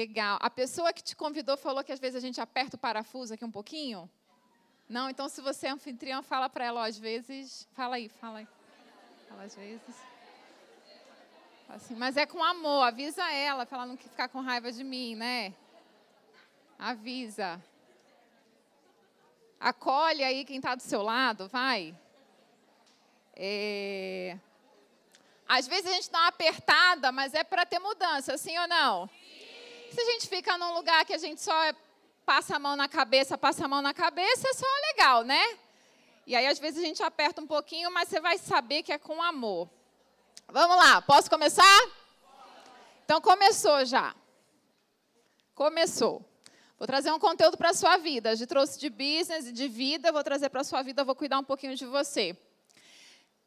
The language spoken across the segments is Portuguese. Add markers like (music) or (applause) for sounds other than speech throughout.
Legal. A pessoa que te convidou falou que às vezes a gente aperta o parafuso aqui um pouquinho? Não? Então, se você é anfitriã, fala para ela, ó, às vezes. Fala aí, fala aí. Fala às vezes. Assim, mas é com amor, avisa ela, para ela não ficar com raiva de mim, né? Avisa. Acolhe aí quem está do seu lado, vai. É... Às vezes a gente dá uma apertada, mas é para ter mudança, sim ou não? Se a gente fica num lugar que a gente só passa a mão na cabeça, passa a mão na cabeça, é só legal, né? E aí, às vezes, a gente aperta um pouquinho, mas você vai saber que é com amor. Vamos lá, posso começar? Então, começou já. Começou. Vou trazer um conteúdo para a sua vida. Já trouxe de business e de vida, vou trazer para a sua vida, vou cuidar um pouquinho de você.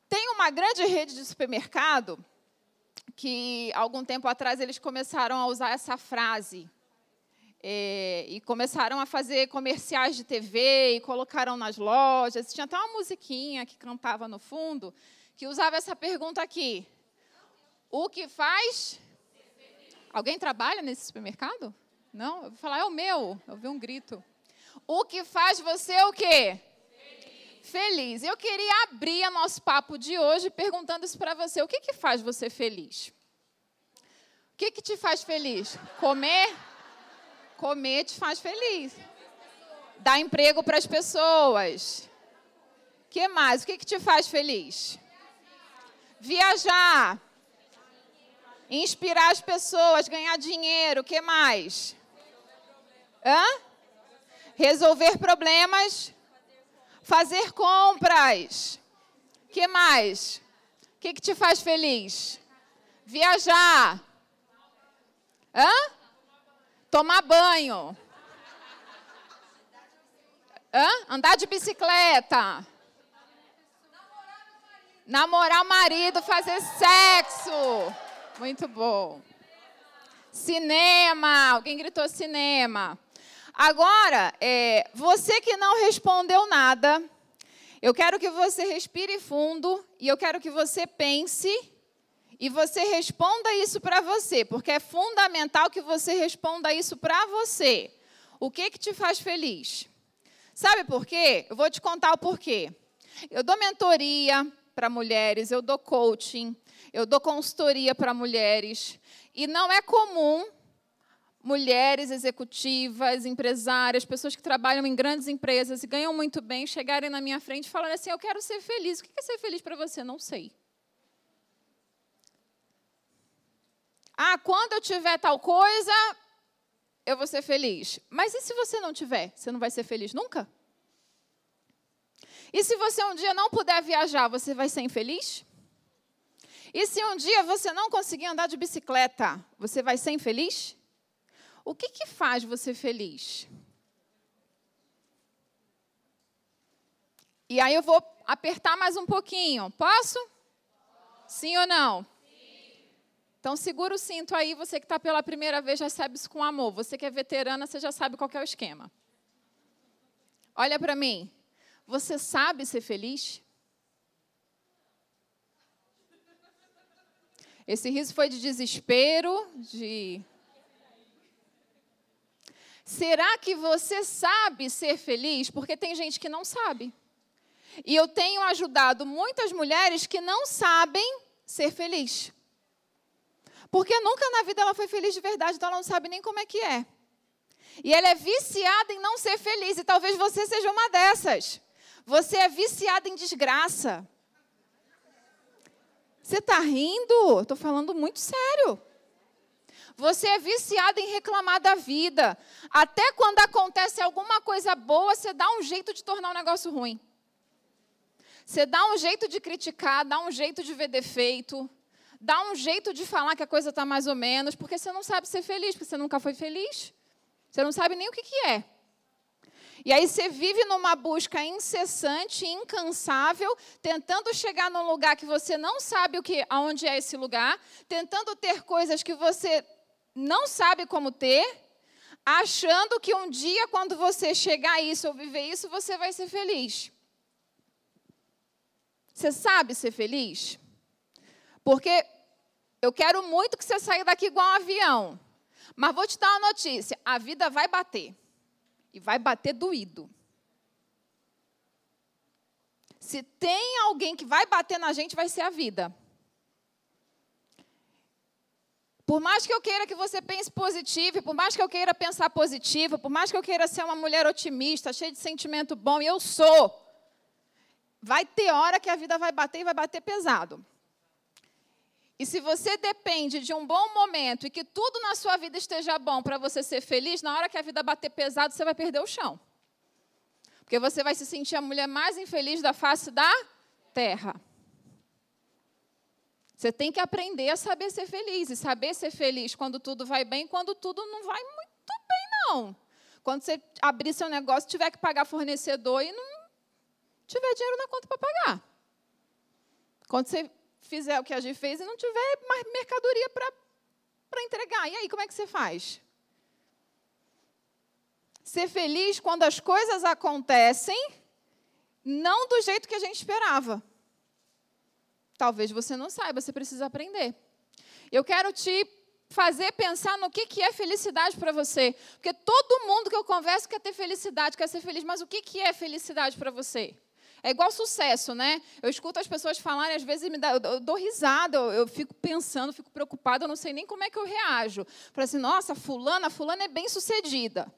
Tem uma grande rede de supermercado que, algum tempo atrás, eles começaram a usar essa frase. É, e começaram a fazer comerciais de TV e colocaram nas lojas. Tinha até uma musiquinha que cantava no fundo que usava essa pergunta aqui: O que faz? Alguém trabalha nesse supermercado? Não? Eu vou falar, é o meu. Eu vi um grito. O que faz você o quê? Feliz. Eu queria abrir nosso papo de hoje perguntando isso para você. O que, que faz você feliz? O que, que te faz feliz? Comer? Comer te faz feliz. Dar emprego para as pessoas. Que mais? O que, que te faz feliz? Viajar. Inspirar as pessoas, ganhar dinheiro. O que mais? Hã? Resolver problemas. Fazer compras. Que mais? O que, que te faz feliz? Viajar. Hã? Tomar banho. Hã? Andar de bicicleta. Namorar o marido, fazer sexo. Muito bom. Cinema. Alguém gritou cinema. Agora, é, você que não respondeu nada, eu quero que você respire fundo e eu quero que você pense e você responda isso para você, porque é fundamental que você responda isso para você. O que que te faz feliz? Sabe por quê? Eu vou te contar o porquê. Eu dou mentoria para mulheres, eu dou coaching, eu dou consultoria para mulheres, e não é comum mulheres executivas, empresárias, pessoas que trabalham em grandes empresas e ganham muito bem, chegarem na minha frente falarem assim: Eu quero ser feliz. O que é ser feliz para você? Não sei. Ah, quando eu tiver tal coisa, eu vou ser feliz. Mas e se você não tiver? Você não vai ser feliz nunca? E se você um dia não puder viajar, você vai ser infeliz? E se um dia você não conseguir andar de bicicleta, você vai ser infeliz? O que, que faz você feliz? E aí eu vou apertar mais um pouquinho. Posso? Sim ou não? Então segura o cinto aí, você que está pela primeira vez já sabe isso com amor. Você que é veterana, você já sabe qual é o esquema. Olha para mim. Você sabe ser feliz? Esse riso foi de desespero, de Será que você sabe ser feliz? Porque tem gente que não sabe. E eu tenho ajudado muitas mulheres que não sabem ser feliz. Porque nunca na vida ela foi feliz de verdade, então ela não sabe nem como é que é. E ela é viciada em não ser feliz, e talvez você seja uma dessas. Você é viciada em desgraça. Você está rindo? Estou falando muito sério. Você é viciado em reclamar da vida. Até quando acontece alguma coisa boa, você dá um jeito de tornar um negócio ruim. Você dá um jeito de criticar, dá um jeito de ver defeito, dá um jeito de falar que a coisa está mais ou menos, porque você não sabe ser feliz, porque você nunca foi feliz. Você não sabe nem o que, que é. E aí você vive numa busca incessante, incansável, tentando chegar num lugar que você não sabe o que, aonde é esse lugar, tentando ter coisas que você não sabe como ter, achando que um dia, quando você chegar a isso ou viver isso, você vai ser feliz. Você sabe ser feliz? Porque eu quero muito que você saia daqui igual um avião. Mas vou te dar uma notícia: a vida vai bater. E vai bater doído. Se tem alguém que vai bater na gente, vai ser a vida. Por mais que eu queira que você pense positivo, por mais que eu queira pensar positivo, por mais que eu queira ser uma mulher otimista, cheia de sentimento bom, e eu sou, vai ter hora que a vida vai bater e vai bater pesado. E se você depende de um bom momento e que tudo na sua vida esteja bom para você ser feliz, na hora que a vida bater pesado, você vai perder o chão. Porque você vai se sentir a mulher mais infeliz da face da terra. Você tem que aprender a saber ser feliz. E saber ser feliz quando tudo vai bem, quando tudo não vai muito bem, não. Quando você abrir seu negócio, tiver que pagar fornecedor e não tiver dinheiro na conta para pagar. Quando você fizer o que a gente fez e não tiver mais mercadoria para entregar. E aí, como é que você faz? Ser feliz quando as coisas acontecem não do jeito que a gente esperava. Talvez você não saiba, você precisa aprender. Eu quero te fazer pensar no que, que é felicidade para você. Porque todo mundo que eu converso quer ter felicidade, quer ser feliz, mas o que, que é felicidade para você? É igual sucesso, né? Eu escuto as pessoas falarem, às vezes me dá, eu dou risada, eu, eu fico pensando, fico preocupada, eu não sei nem como é que eu reajo. Para assim, nossa, fulana, fulana é bem sucedida.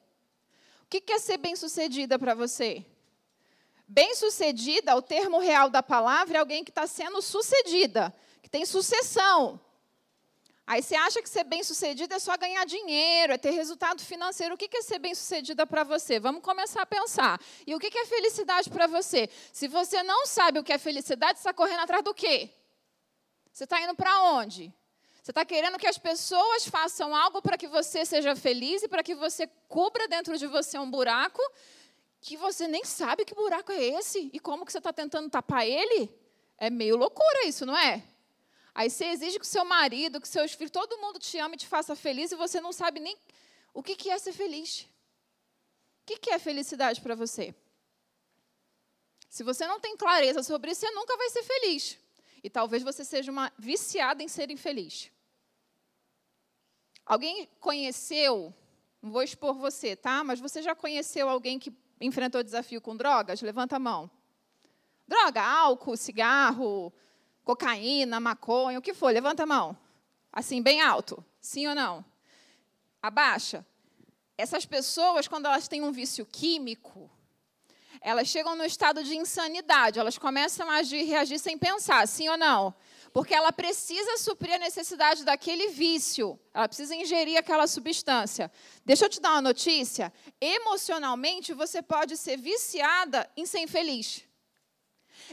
O que é ser bem-sucedida para você? Bem-sucedida, o termo real da palavra, é alguém que está sendo sucedida, que tem sucessão. Aí você acha que ser bem-sucedida é só ganhar dinheiro, é ter resultado financeiro. O que é ser bem-sucedida para você? Vamos começar a pensar. E o que é felicidade para você? Se você não sabe o que é felicidade, você está correndo atrás do quê? Você está indo para onde? Você está querendo que as pessoas façam algo para que você seja feliz e para que você cubra dentro de você um buraco que você nem sabe que buraco é esse e como que você está tentando tapar ele? É meio loucura isso, não é? Aí você exige que seu marido, que seus filhos, todo mundo te ama e te faça feliz e você não sabe nem o que é ser feliz. O que é felicidade para você? Se você não tem clareza sobre isso, você nunca vai ser feliz. E talvez você seja uma viciada em ser infeliz. Alguém conheceu, não vou expor você, tá? Mas você já conheceu alguém que enfrentou desafio com drogas? Levanta a mão. Droga, álcool, cigarro, cocaína, maconha, o que for, levanta a mão. Assim, bem alto. Sim ou não? Abaixa. Essas pessoas, quando elas têm um vício químico, elas chegam no estado de insanidade, elas começam a agir, reagir sem pensar, sim ou não? porque ela precisa suprir a necessidade daquele vício, ela precisa ingerir aquela substância. Deixa eu te dar uma notícia: emocionalmente você pode ser viciada em ser infeliz.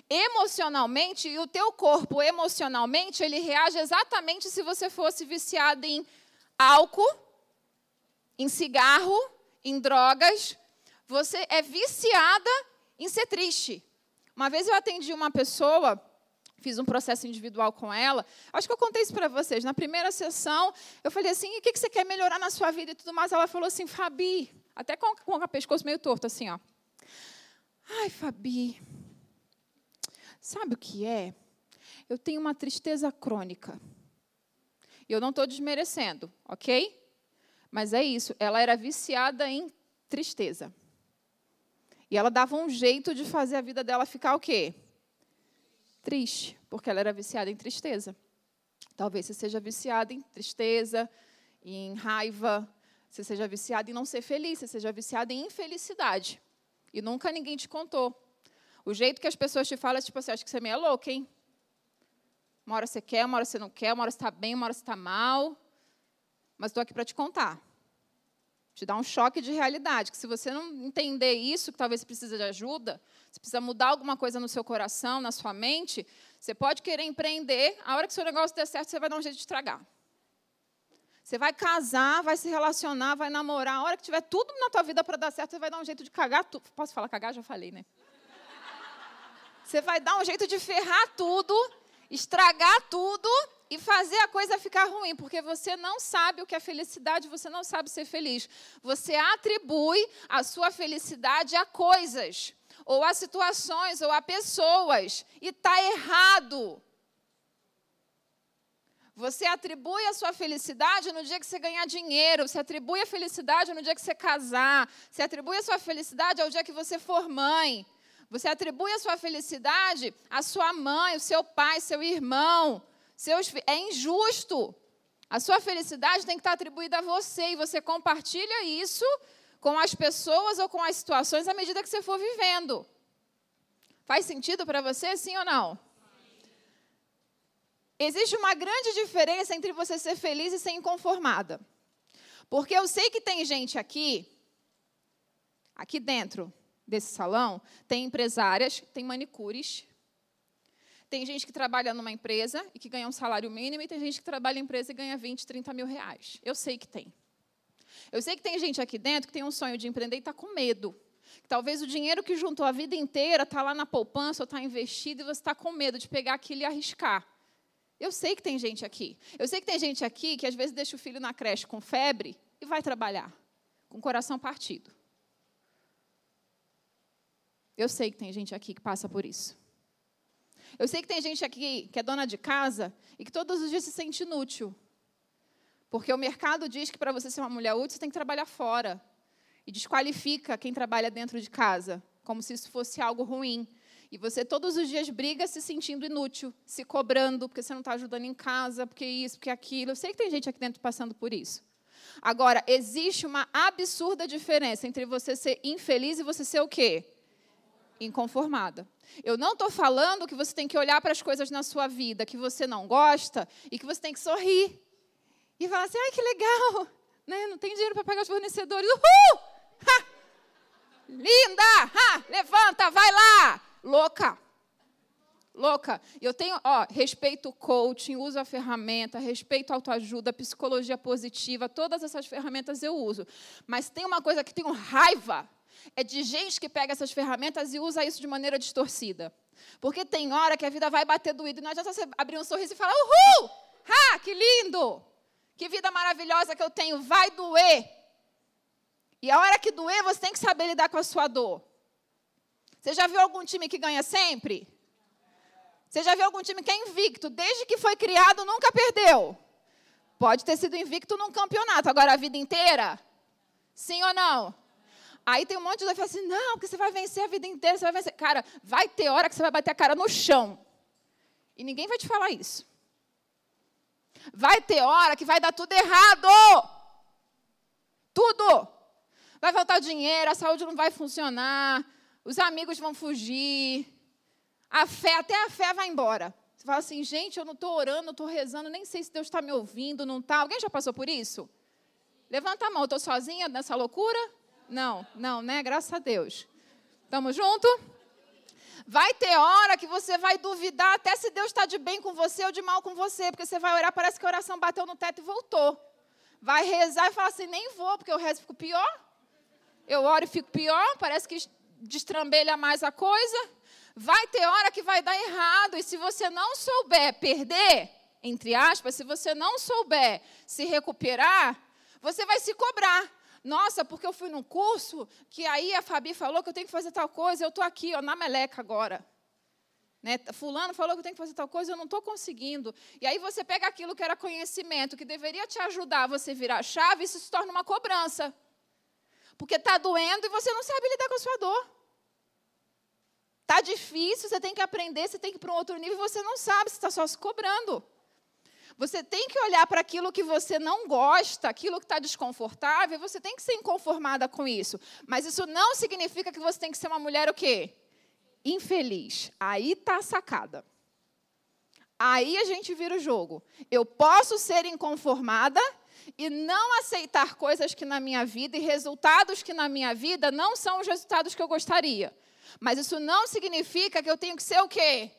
Emocionalmente, e o teu corpo emocionalmente, ele reage exatamente se você fosse viciada em álcool, em cigarro, em drogas. Você é viciada em ser triste. Uma vez eu atendi uma pessoa fiz um processo individual com ela. Acho que eu contei isso para vocês. Na primeira sessão, eu falei assim: o que você quer melhorar na sua vida e tudo mais? Ela falou assim: Fabi, até com, o pescoço meio torto, assim, ó. Ai, Fabi, sabe o que é? Eu tenho uma tristeza crônica. E eu não estou desmerecendo, ok? Mas é isso, ela era viciada em tristeza. E ela dava um jeito de fazer a vida dela ficar o quê? triste, porque ela era viciada em tristeza. Talvez você seja viciada em tristeza, em raiva, você seja viciada em não ser feliz, você seja viciada em infelicidade. E nunca ninguém te contou. O jeito que as pessoas te falam é tipo assim, acho que você é meio louca, hein? Uma hora você quer, uma hora você não quer, uma hora você está bem, uma hora você está mal. Mas estou aqui para te contar. Te dar um choque de realidade, que se você não entender isso, que talvez você precise de ajuda, você precisa mudar alguma coisa no seu coração, na sua mente, você pode querer empreender, a hora que seu negócio der certo, você vai dar um jeito de estragar. Você vai casar, vai se relacionar, vai namorar, a hora que tiver tudo na tua vida para dar certo, você vai dar um jeito de cagar tudo. Posso falar cagar? Já falei, né? Você vai dar um jeito de ferrar tudo, estragar tudo e fazer a coisa ficar ruim, porque você não sabe o que é felicidade, você não sabe ser feliz. Você atribui a sua felicidade a coisas, ou a situações, ou a pessoas, e está errado. Você atribui a sua felicidade no dia que você ganhar dinheiro, você atribui a felicidade no dia que você casar, você atribui a sua felicidade ao dia que você for mãe. Você atribui a sua felicidade à sua mãe, o seu pai, seu irmão, seus. É injusto. A sua felicidade tem que estar atribuída a você e você compartilha isso com as pessoas ou com as situações à medida que você for vivendo. Faz sentido para você, sim ou não? Existe uma grande diferença entre você ser feliz e ser inconformada. Porque eu sei que tem gente aqui, aqui dentro desse salão, tem empresárias, tem manicures, tem gente que trabalha numa empresa e que ganha um salário mínimo, e tem gente que trabalha em empresa e ganha 20, 30 mil reais. Eu sei que tem. Eu sei que tem gente aqui dentro que tem um sonho de empreender e está com medo. Talvez o dinheiro que juntou a vida inteira está lá na poupança ou está investido e você está com medo de pegar aquilo e arriscar. Eu sei que tem gente aqui. Eu sei que tem gente aqui que às vezes deixa o filho na creche com febre e vai trabalhar, com o coração partido. Eu sei que tem gente aqui que passa por isso. Eu sei que tem gente aqui que é dona de casa e que todos os dias se sente inútil. Porque o mercado diz que para você ser uma mulher útil, você tem que trabalhar fora. E desqualifica quem trabalha dentro de casa, como se isso fosse algo ruim. E você todos os dias briga se sentindo inútil, se cobrando, porque você não está ajudando em casa, porque isso, porque aquilo. Eu sei que tem gente aqui dentro passando por isso. Agora, existe uma absurda diferença entre você ser infeliz e você ser o quê? Inconformada. Eu não estou falando que você tem que olhar para as coisas na sua vida que você não gosta e que você tem que sorrir. E falar assim, ai, que legal. (laughs) Né? Não tem dinheiro para pagar os fornecedores. Uhul! Ha! Linda! Ha! Levanta, vai lá! louca. Louca. Eu tenho, ó, respeito o coaching, uso a ferramenta, respeito a autoajuda, psicologia positiva, todas essas ferramentas eu uso. Mas tem uma coisa que tenho raiva, é de gente que pega essas ferramentas e usa isso de maneira distorcida. Porque tem hora que a vida vai bater doído e não adianta você abrir um sorriso e falar, uhul! Ah, que lindo! Que vida maravilhosa que eu tenho, vai doer. E a hora que doer, você tem que saber lidar com a sua dor. Você já viu algum time que ganha sempre? Você já viu algum time que é invicto? Desde que foi criado, nunca perdeu. Pode ter sido invicto num campeonato, agora a vida inteira? Sim ou não? Aí tem um monte de gente que fala assim: não, porque você vai vencer a vida inteira, você vai vencer. Cara, vai ter hora que você vai bater a cara no chão. E ninguém vai te falar isso. Vai ter hora que vai dar tudo errado. Tudo. Vai faltar dinheiro, a saúde não vai funcionar, os amigos vão fugir, a fé, até a fé vai embora. Você fala assim, gente, eu não estou orando, estou rezando, nem sei se Deus está me ouvindo, não está. Alguém já passou por isso? Levanta a mão, estou sozinha nessa loucura? Não, não, né? Graças a Deus. Estamos juntos? Vai ter hora que você vai duvidar até se Deus está de bem com você ou de mal com você, porque você vai orar, parece que a oração bateu no teto e voltou. Vai rezar e falar assim, nem vou, porque eu rezo e fico pior. Eu oro e fico pior, parece que destrambelha mais a coisa, vai ter hora que vai dar errado. E se você não souber perder, entre aspas, se você não souber se recuperar, você vai se cobrar. Nossa, porque eu fui num curso que aí a Fabi falou que eu tenho que fazer tal coisa, eu estou aqui, ó, na meleca agora. Né? Fulano falou que eu tenho que fazer tal coisa, eu não estou conseguindo. E aí você pega aquilo que era conhecimento, que deveria te ajudar a você virar a chave, isso se torna uma cobrança. Porque está doendo e você não sabe lidar com a sua dor. Está difícil, você tem que aprender, você tem que ir para um outro nível você não sabe, você está só se cobrando. Você tem que olhar para aquilo que você não gosta, aquilo que está desconfortável, você tem que ser inconformada com isso. Mas isso não significa que você tem que ser uma mulher o quê? Infeliz. Aí está a sacada. Aí a gente vira o jogo. Eu posso ser inconformada e não aceitar coisas que na minha vida e resultados que na minha vida não são os resultados que eu gostaria. Mas isso não significa que eu tenho que ser o quê?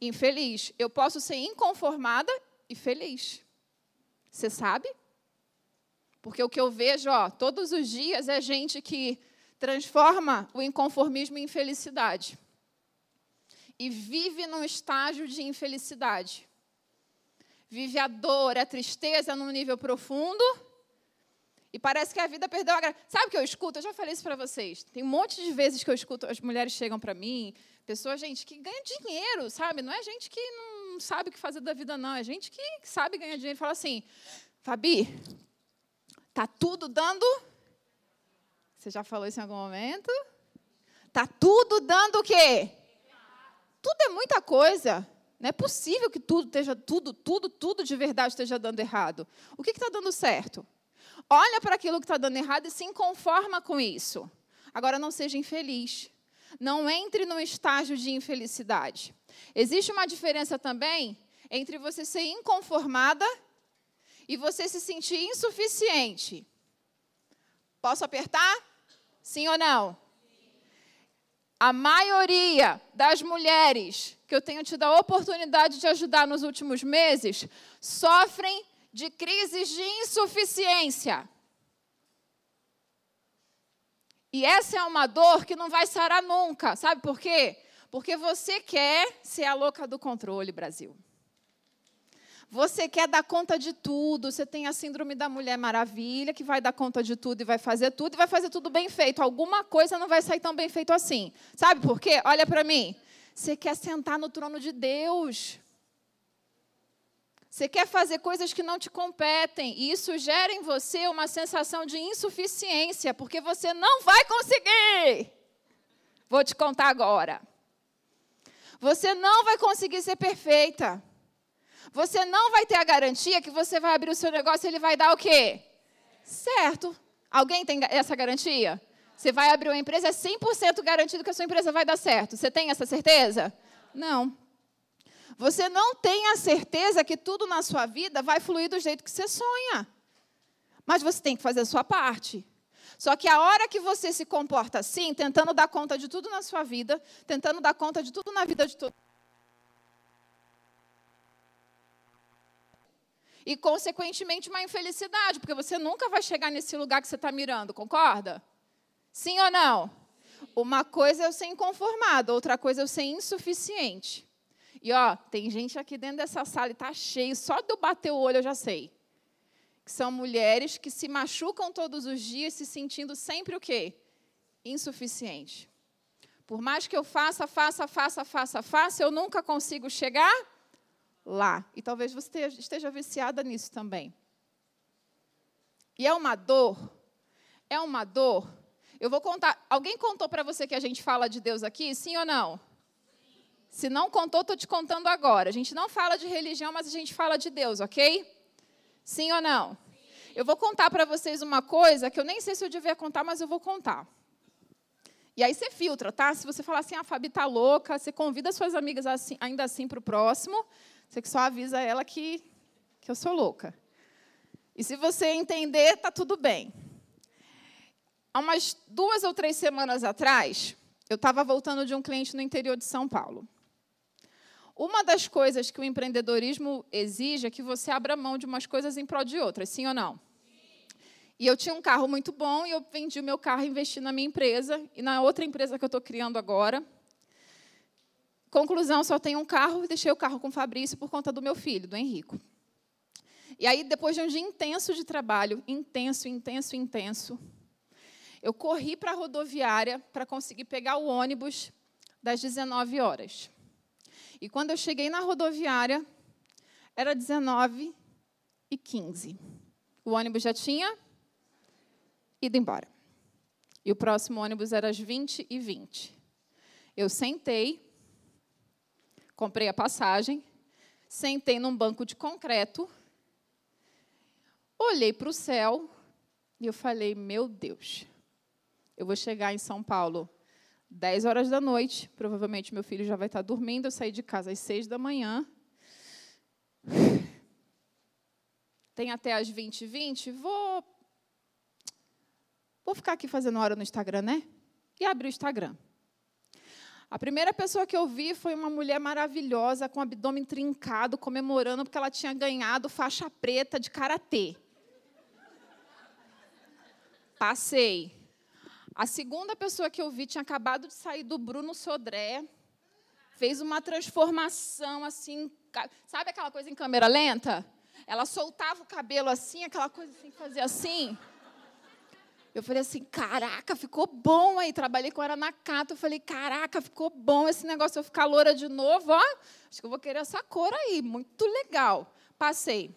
Infeliz. Eu posso ser inconformada e feliz. Você sabe? Porque o que eu vejo, ó, todos os dias é gente que transforma o inconformismo em infelicidade. E vive num estágio de infelicidade vive a dor, a tristeza num nível profundo. E parece que a vida perdeu a graça. Sabe o que eu escuto? Eu já falei isso para vocês. Tem um monte de vezes que eu escuto, as mulheres chegam para mim, pessoas, gente, que ganha dinheiro, sabe? Não é gente que não não sabe o que fazer da vida, não. É gente que sabe ganhar dinheiro. Fala assim, Fabi, tá tudo dando. Você já falou isso em algum momento? Tá tudo dando o quê? Tudo é muita coisa. Não é possível que tudo esteja, tudo, tudo, tudo de verdade esteja dando errado. O que está dando certo? Olha para aquilo que está dando errado e se conforma com isso. Agora não seja infeliz. Não entre num estágio de infelicidade. Existe uma diferença também entre você ser inconformada e você se sentir insuficiente. Posso apertar? Sim ou não? A maioria das mulheres que eu tenho tido a oportunidade de ajudar nos últimos meses sofrem de crises de insuficiência. E essa é uma dor que não vai sarar nunca. Sabe por quê? Porque você quer ser a louca do controle, Brasil. Você quer dar conta de tudo. Você tem a síndrome da Mulher Maravilha, que vai dar conta de tudo e vai fazer tudo, e vai fazer tudo bem feito. Alguma coisa não vai sair tão bem feito assim. Sabe por quê? Olha para mim. Você quer sentar no trono de Deus. Você quer fazer coisas que não te competem. E isso gera em você uma sensação de insuficiência, porque você não vai conseguir. Vou te contar agora. Você não vai conseguir ser perfeita. Você não vai ter a garantia que você vai abrir o seu negócio e ele vai dar o quê? Certo. Alguém tem essa garantia? Você vai abrir uma empresa, é 100% garantido que a sua empresa vai dar certo. Você tem essa certeza? Não. Você não tem a certeza que tudo na sua vida vai fluir do jeito que você sonha. Mas você tem que fazer a sua parte. Só que a hora que você se comporta assim, tentando dar conta de tudo na sua vida, tentando dar conta de tudo na vida de todo e, consequentemente, uma infelicidade, porque você nunca vai chegar nesse lugar que você está mirando, concorda? Sim ou não? Uma coisa é eu ser inconformado, outra coisa é eu ser insuficiente. E ó, tem gente aqui dentro dessa sala e está cheio, só de eu bater o olho eu já sei. Que são mulheres que se machucam todos os dias, se sentindo sempre o quê? Insuficiente. Por mais que eu faça, faça, faça, faça, faça, eu nunca consigo chegar lá. E talvez você esteja viciada nisso também. E é uma dor. É uma dor. Eu vou contar. Alguém contou para você que a gente fala de Deus aqui? Sim ou não? Se não contou, estou te contando agora. A gente não fala de religião, mas a gente fala de Deus, ok? Sim ou não? Eu vou contar para vocês uma coisa que eu nem sei se eu devia contar, mas eu vou contar. E aí você filtra, tá? Se você falar assim, a Fabi tá louca, você convida suas amigas assim, ainda assim para o próximo. Você que só avisa ela que, que eu sou louca. E se você entender, tá tudo bem. Há umas duas ou três semanas atrás, eu estava voltando de um cliente no interior de São Paulo. Uma das coisas que o empreendedorismo exige é que você abra mão de umas coisas em prol de outras, sim ou não? E eu tinha um carro muito bom e eu vendi o meu carro e investi na minha empresa e na outra empresa que eu estou criando agora. Conclusão, só tenho um carro e deixei o carro com o Fabrício por conta do meu filho, do Henrico. E aí, depois de um dia intenso de trabalho, intenso, intenso, intenso, eu corri para a rodoviária para conseguir pegar o ônibus das 19 horas. E quando eu cheguei na rodoviária, era 19 e 15. O ônibus já tinha ido embora. E o próximo ônibus era às 20 e 20. Eu sentei comprei a passagem, sentei num banco de concreto, olhei para o céu e eu falei: Meu Deus, eu vou chegar em São Paulo 10 horas da noite, provavelmente meu filho já vai estar dormindo, eu saí de casa às 6 da manhã. (sighs) Tem até às 20 e 20, vou vou ficar aqui fazendo hora no Instagram, né? E abri o Instagram. A primeira pessoa que eu vi foi uma mulher maravilhosa, com o abdômen trincado, comemorando porque ela tinha ganhado faixa preta de karatê. Passei. A segunda pessoa que eu vi tinha acabado de sair do Bruno Sodré. Fez uma transformação assim. Sabe aquela coisa em câmera lenta? Ela soltava o cabelo assim, aquela coisa assim, fazia assim. Eu falei assim, caraca, ficou bom aí. Trabalhei com a Aranacato. Eu falei, caraca, ficou bom esse negócio. Eu ficar loura de novo, ó. Acho que eu vou querer essa cor aí. Muito legal. Passei.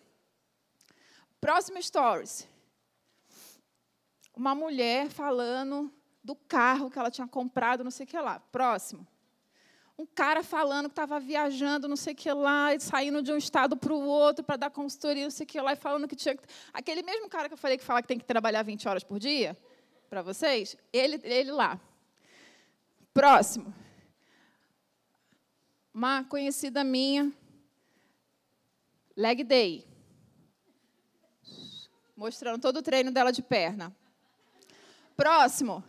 Próximo stories. Uma mulher falando do carro que ela tinha comprado, não sei o que lá. Próximo. Um cara falando que estava viajando, não sei o que lá, saindo de um estado para o outro para dar consultoria, não sei o que lá, e falando que tinha que. Aquele mesmo cara que eu falei que fala que tem que trabalhar 20 horas por dia, para vocês, ele, ele lá. Próximo. Uma conhecida minha, leg day. Mostrando todo o treino dela de perna. Próximo.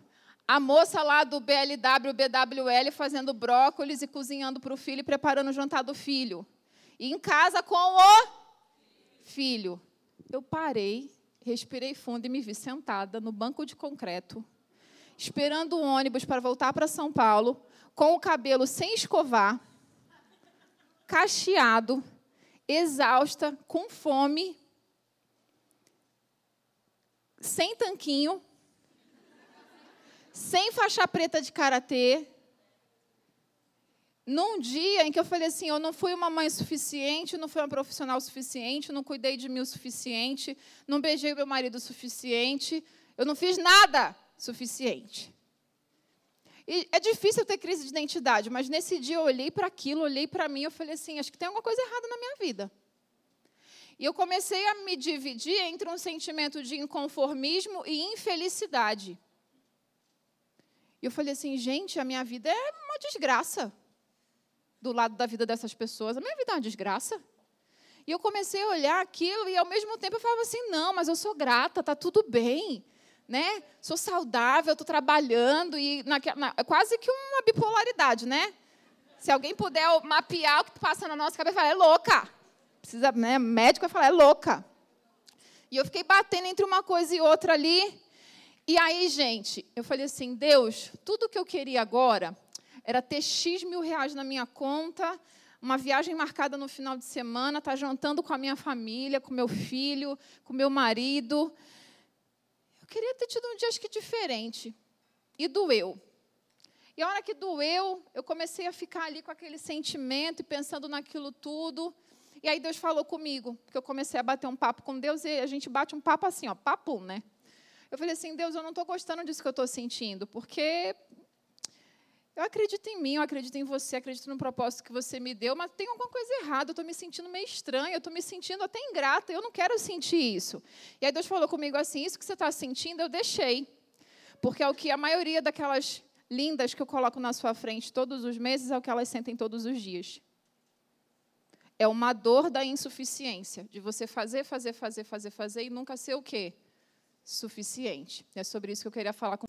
A moça lá do BLW, BWL, fazendo brócolis e cozinhando para o filho e preparando o jantar do filho. E em casa com o filho. Eu parei, respirei fundo e me vi sentada no banco de concreto, esperando o ônibus para voltar para São Paulo, com o cabelo sem escovar, cacheado, exausta, com fome, sem tanquinho sem faixa preta de karatê, num dia em que eu falei assim, eu não fui uma mãe suficiente, não fui uma profissional suficiente, não cuidei de mim o suficiente, não beijei meu marido o suficiente, eu não fiz nada suficiente. E é difícil ter crise de identidade, mas nesse dia eu olhei para aquilo, olhei para mim, eu falei assim, acho que tem alguma coisa errada na minha vida. E eu comecei a me dividir entre um sentimento de inconformismo e infelicidade. E eu falei assim, gente, a minha vida é uma desgraça. Do lado da vida dessas pessoas, a minha vida é uma desgraça. E eu comecei a olhar aquilo e ao mesmo tempo eu falava assim, não, mas eu sou grata, tá tudo bem, né? Sou saudável, estou trabalhando e na, na, é quase que uma bipolaridade, né? Se alguém puder mapear o que passa na nossa cabeça, é louca. Precisa, né? Médico vai falar, é louca. E eu fiquei batendo entre uma coisa e outra ali. E aí, gente, eu falei assim: Deus, tudo que eu queria agora era ter X mil reais na minha conta, uma viagem marcada no final de semana, estar tá jantando com a minha família, com meu filho, com meu marido. Eu queria ter tido um dia, acho que diferente. E doeu. E a hora que doeu, eu comecei a ficar ali com aquele sentimento e pensando naquilo tudo. E aí Deus falou comigo, porque eu comecei a bater um papo com Deus e a gente bate um papo assim, ó, papo, né? Eu falei assim, Deus, eu não estou gostando disso que eu estou sentindo, porque eu acredito em mim, eu acredito em você, acredito no propósito que você me deu, mas tem alguma coisa errada, eu estou me sentindo meio estranha, eu estou me sentindo até ingrata, eu não quero sentir isso. E aí Deus falou comigo assim: Isso que você está sentindo, eu deixei. Porque é o que a maioria daquelas lindas que eu coloco na sua frente todos os meses é o que elas sentem todos os dias. É uma dor da insuficiência, de você fazer, fazer, fazer, fazer, fazer e nunca ser o quê? Suficiente. É sobre isso que eu queria falar com